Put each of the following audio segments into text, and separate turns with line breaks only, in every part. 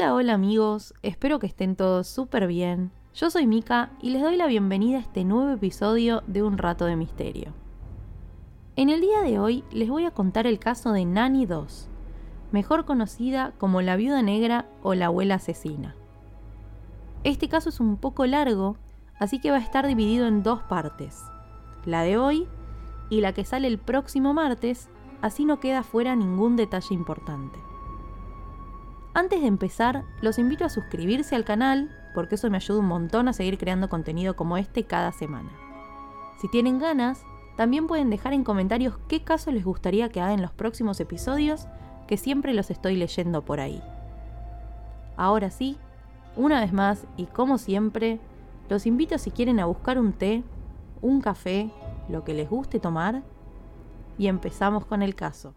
Hola, hola amigos, espero que estén todos súper bien. Yo soy Mika y les doy la bienvenida a este nuevo episodio de Un Rato de Misterio. En el día de hoy les voy a contar el caso de Nani 2, mejor conocida como la viuda negra o la abuela asesina. Este caso es un poco largo, así que va a estar dividido en dos partes, la de hoy y la que sale el próximo martes, así no queda fuera ningún detalle importante. Antes de empezar, los invito a suscribirse al canal, porque eso me ayuda un montón a seguir creando contenido como este cada semana. Si tienen ganas, también pueden dejar en comentarios qué caso les gustaría que haga en los próximos episodios, que siempre los estoy leyendo por ahí. Ahora sí, una vez más y como siempre, los invito si quieren a buscar un té, un café, lo que les guste tomar, y empezamos con el caso.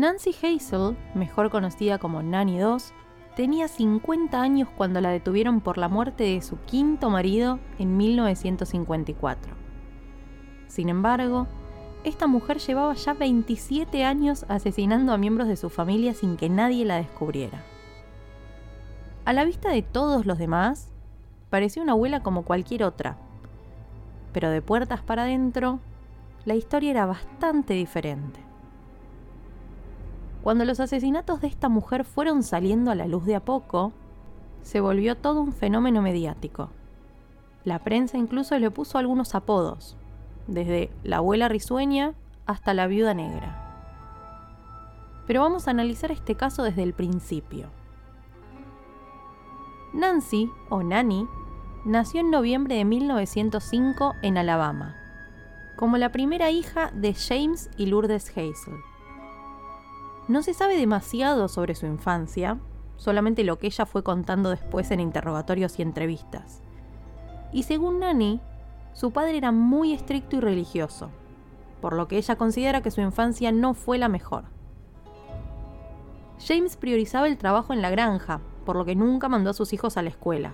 Nancy Hazel, mejor conocida como Nanny 2, tenía 50 años cuando la detuvieron por la muerte de su quinto marido en 1954. Sin embargo, esta mujer llevaba ya 27 años asesinando a miembros de su familia sin que nadie la descubriera. A la vista de todos los demás, parecía una abuela como cualquier otra, pero de puertas para adentro, la historia era bastante diferente. Cuando los asesinatos de esta mujer fueron saliendo a la luz de a poco, se volvió todo un fenómeno mediático. La prensa incluso le puso algunos apodos, desde la abuela risueña hasta la viuda negra. Pero vamos a analizar este caso desde el principio. Nancy, o Nanny, nació en noviembre de 1905 en Alabama, como la primera hija de James y Lourdes Hazel. No se sabe demasiado sobre su infancia, solamente lo que ella fue contando después en interrogatorios y entrevistas. Y según Nani, su padre era muy estricto y religioso, por lo que ella considera que su infancia no fue la mejor. James priorizaba el trabajo en la granja, por lo que nunca mandó a sus hijos a la escuela.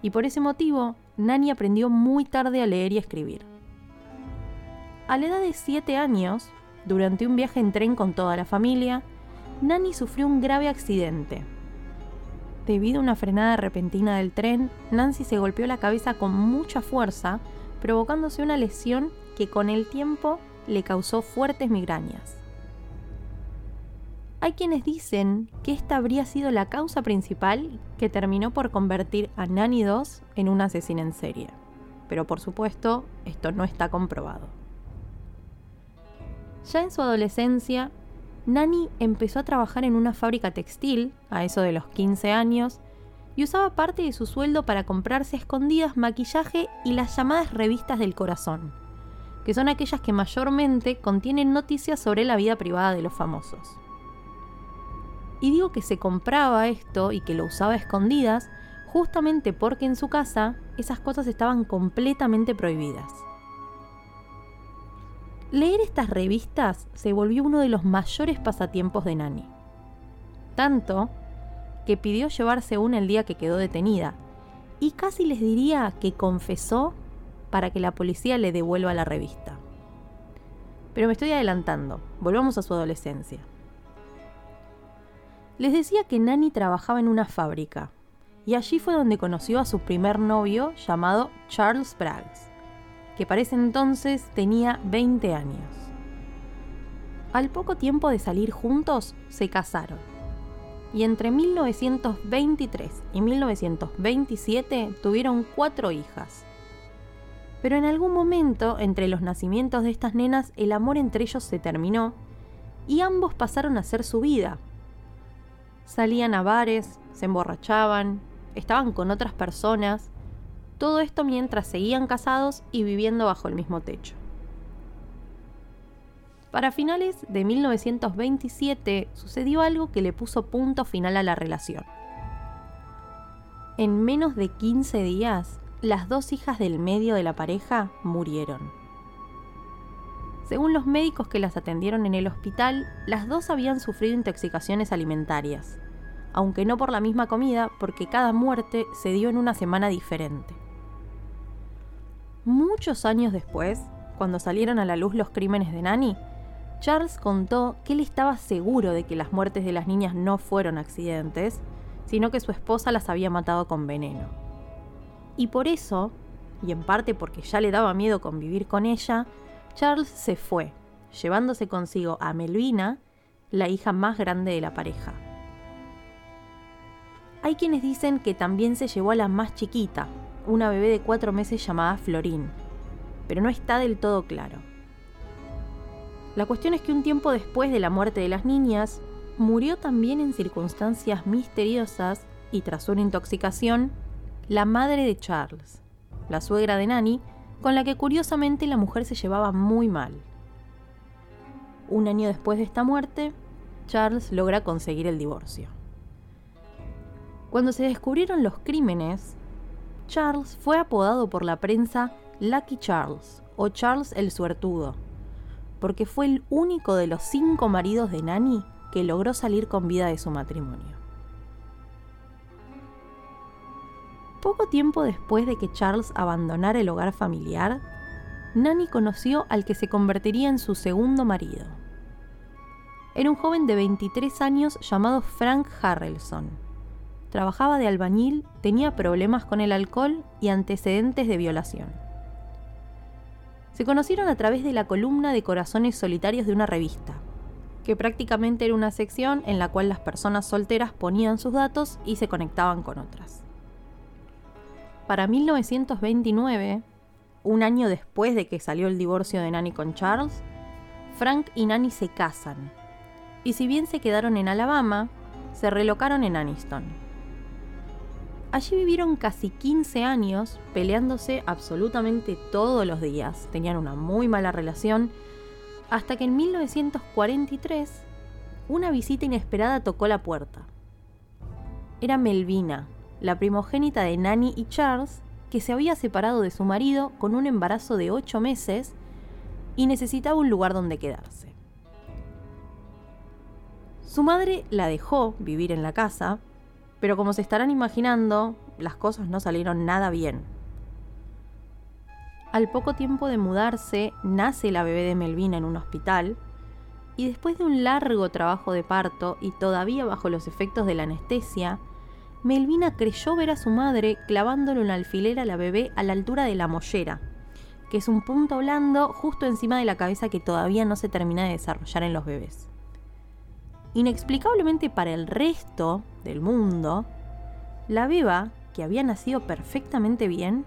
Y por ese motivo, Nani aprendió muy tarde a leer y escribir. A la edad de 7 años, durante un viaje en tren con toda la familia, Nani sufrió un grave accidente. Debido a una frenada repentina del tren, Nancy se golpeó la cabeza con mucha fuerza, provocándose una lesión que con el tiempo le causó fuertes migrañas. Hay quienes dicen que esta habría sido la causa principal que terminó por convertir a Nani 2 en una asesina en serie. Pero por supuesto, esto no está comprobado. Ya en su adolescencia, Nani empezó a trabajar en una fábrica textil, a eso de los 15 años, y usaba parte de su sueldo para comprarse a escondidas maquillaje y las llamadas revistas del corazón, que son aquellas que mayormente contienen noticias sobre la vida privada de los famosos. Y digo que se compraba esto y que lo usaba a escondidas justamente porque en su casa esas cosas estaban completamente prohibidas. Leer estas revistas se volvió uno de los mayores pasatiempos de Nani. Tanto que pidió llevarse una el día que quedó detenida, y casi les diría que confesó para que la policía le devuelva la revista. Pero me estoy adelantando, volvamos a su adolescencia. Les decía que Nani trabajaba en una fábrica, y allí fue donde conoció a su primer novio llamado Charles Braggs que para ese entonces tenía 20 años. Al poco tiempo de salir juntos, se casaron. Y entre 1923 y 1927 tuvieron cuatro hijas. Pero en algún momento, entre los nacimientos de estas nenas, el amor entre ellos se terminó y ambos pasaron a hacer su vida. Salían a bares, se emborrachaban, estaban con otras personas todo esto mientras seguían casados y viviendo bajo el mismo techo. Para finales de 1927 sucedió algo que le puso punto final a la relación. En menos de 15 días, las dos hijas del medio de la pareja murieron. Según los médicos que las atendieron en el hospital, las dos habían sufrido intoxicaciones alimentarias, aunque no por la misma comida, porque cada muerte se dio en una semana diferente. Muchos años después, cuando salieron a la luz los crímenes de Nani, Charles contó que él estaba seguro de que las muertes de las niñas no fueron accidentes, sino que su esposa las había matado con veneno. Y por eso, y en parte porque ya le daba miedo convivir con ella, Charles se fue, llevándose consigo a Melvina, la hija más grande de la pareja. Hay quienes dicen que también se llevó a la más chiquita, una bebé de cuatro meses llamada Florín, pero no está del todo claro. La cuestión es que un tiempo después de la muerte de las niñas, murió también en circunstancias misteriosas y tras una intoxicación, la madre de Charles, la suegra de Nanny, con la que curiosamente la mujer se llevaba muy mal. Un año después de esta muerte, Charles logra conseguir el divorcio. Cuando se descubrieron los crímenes, Charles fue apodado por la prensa Lucky Charles o Charles el Suertudo, porque fue el único de los cinco maridos de Nanny que logró salir con vida de su matrimonio. Poco tiempo después de que Charles abandonara el hogar familiar, Nanny conoció al que se convertiría en su segundo marido. Era un joven de 23 años llamado Frank Harrelson. Trabajaba de albañil, tenía problemas con el alcohol y antecedentes de violación. Se conocieron a través de la columna de corazones solitarios de una revista, que prácticamente era una sección en la cual las personas solteras ponían sus datos y se conectaban con otras. Para 1929, un año después de que salió el divorcio de Nanny con Charles, Frank y Nanny se casan. Y si bien se quedaron en Alabama, se relocaron en Aniston. Allí vivieron casi 15 años peleándose absolutamente todos los días. Tenían una muy mala relación hasta que en 1943 una visita inesperada tocó la puerta. Era Melvina, la primogénita de Nanny y Charles, que se había separado de su marido con un embarazo de ocho meses y necesitaba un lugar donde quedarse. Su madre la dejó vivir en la casa, pero como se estarán imaginando, las cosas no salieron nada bien. Al poco tiempo de mudarse, nace la bebé de Melvina en un hospital, y después de un largo trabajo de parto y todavía bajo los efectos de la anestesia, Melvina creyó ver a su madre clavándole una alfiler a la bebé a la altura de la mollera, que es un punto blando justo encima de la cabeza que todavía no se termina de desarrollar en los bebés. Inexplicablemente para el resto del mundo, la beba, que había nacido perfectamente bien,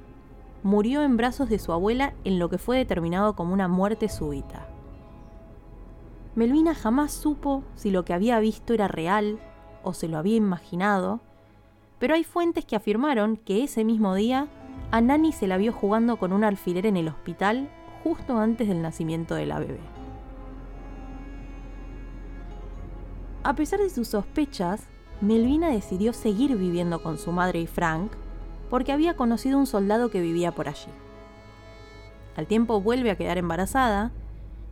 murió en brazos de su abuela en lo que fue determinado como una muerte súbita. Melvina jamás supo si lo que había visto era real o se lo había imaginado, pero hay fuentes que afirmaron que ese mismo día a Nani se la vio jugando con un alfiler en el hospital justo antes del nacimiento de la bebé. A pesar de sus sospechas, Melvina decidió seguir viviendo con su madre y Frank porque había conocido un soldado que vivía por allí. Al tiempo vuelve a quedar embarazada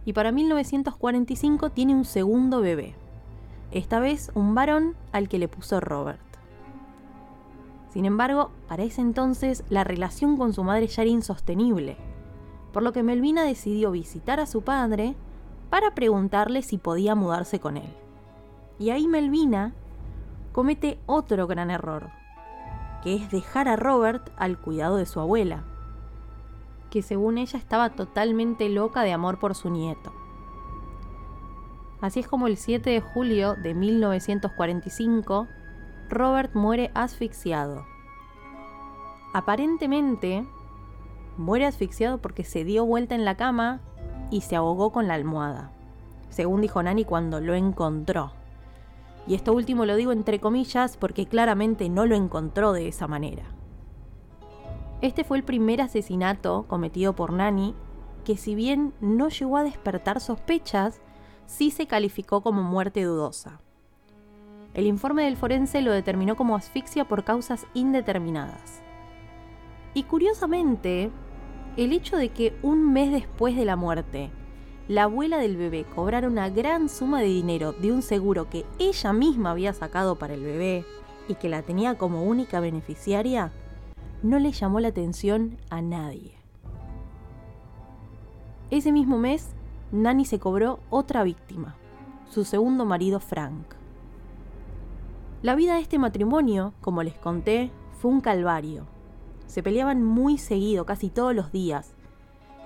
y para 1945 tiene un segundo bebé, esta vez un varón al que le puso Robert. Sin embargo, para ese entonces la relación con su madre ya era insostenible, por lo que Melvina decidió visitar a su padre para preguntarle si podía mudarse con él. Y ahí Melvina comete otro gran error, que es dejar a Robert al cuidado de su abuela, que según ella estaba totalmente loca de amor por su nieto. Así es como el 7 de julio de 1945, Robert muere asfixiado. Aparentemente, muere asfixiado porque se dio vuelta en la cama y se ahogó con la almohada, según dijo Nani cuando lo encontró. Y esto último lo digo entre comillas porque claramente no lo encontró de esa manera. Este fue el primer asesinato cometido por Nani que si bien no llegó a despertar sospechas, sí se calificó como muerte dudosa. El informe del forense lo determinó como asfixia por causas indeterminadas. Y curiosamente, el hecho de que un mes después de la muerte, la abuela del bebé cobrara una gran suma de dinero de un seguro que ella misma había sacado para el bebé y que la tenía como única beneficiaria, no le llamó la atención a nadie. Ese mismo mes, Nani se cobró otra víctima, su segundo marido Frank. La vida de este matrimonio, como les conté, fue un calvario. Se peleaban muy seguido, casi todos los días.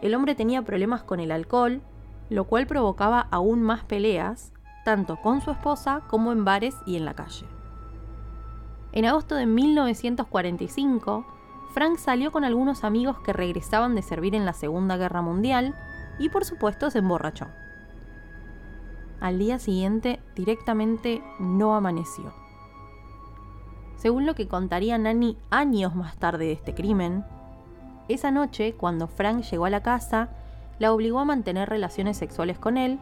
El hombre tenía problemas con el alcohol, lo cual provocaba aún más peleas, tanto con su esposa como en bares y en la calle. En agosto de 1945, Frank salió con algunos amigos que regresaban de servir en la Segunda Guerra Mundial y por supuesto se emborrachó. Al día siguiente directamente no amaneció. Según lo que contaría Nani años más tarde de este crimen, esa noche, cuando Frank llegó a la casa, la obligó a mantener relaciones sexuales con él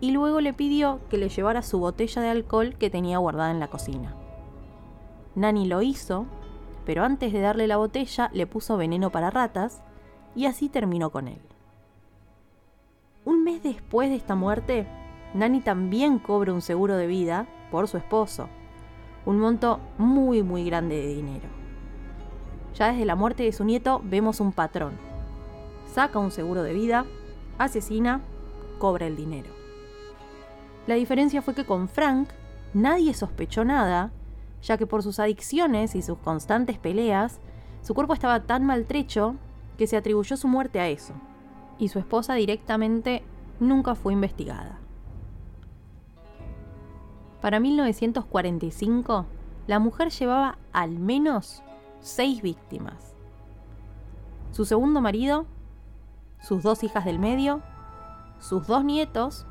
y luego le pidió que le llevara su botella de alcohol que tenía guardada en la cocina. Nani lo hizo, pero antes de darle la botella le puso veneno para ratas y así terminó con él. Un mes después de esta muerte, Nani también cobra un seguro de vida por su esposo, un monto muy muy grande de dinero. Ya desde la muerte de su nieto vemos un patrón. Saca un seguro de vida, asesina, cobra el dinero. La diferencia fue que con Frank nadie sospechó nada ya que por sus adicciones y sus constantes peleas, su cuerpo estaba tan maltrecho que se atribuyó su muerte a eso, y su esposa directamente nunca fue investigada. Para 1945, la mujer llevaba al menos seis víctimas. Su segundo marido, sus dos hijas del medio, sus dos nietos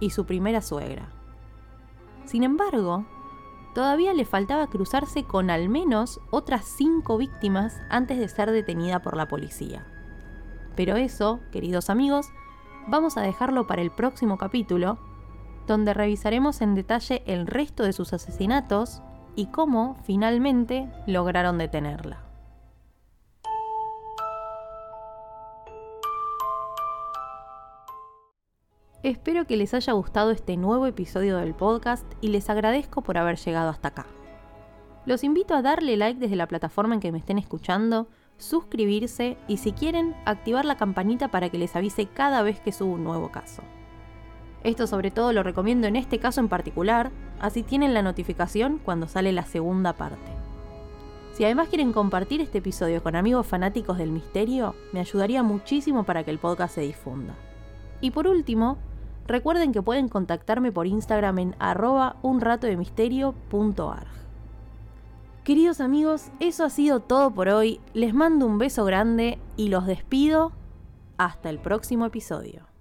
y su primera suegra. Sin embargo, todavía le faltaba cruzarse con al menos otras cinco víctimas antes de ser detenida por la policía. Pero eso, queridos amigos, vamos a dejarlo para el próximo capítulo, donde revisaremos en detalle el resto de sus asesinatos y cómo finalmente lograron detenerla. Espero que les haya gustado este nuevo episodio del podcast y les agradezco por haber llegado hasta acá. Los invito a darle like desde la plataforma en que me estén escuchando, suscribirse y si quieren, activar la campanita para que les avise cada vez que subo un nuevo caso. Esto sobre todo lo recomiendo en este caso en particular, así tienen la notificación cuando sale la segunda parte. Si además quieren compartir este episodio con amigos fanáticos del misterio, me ayudaría muchísimo para que el podcast se difunda. Y por último, Recuerden que pueden contactarme por Instagram en arroba unratodemisterio.arg. Queridos amigos, eso ha sido todo por hoy. Les mando un beso grande y los despido. Hasta el próximo episodio.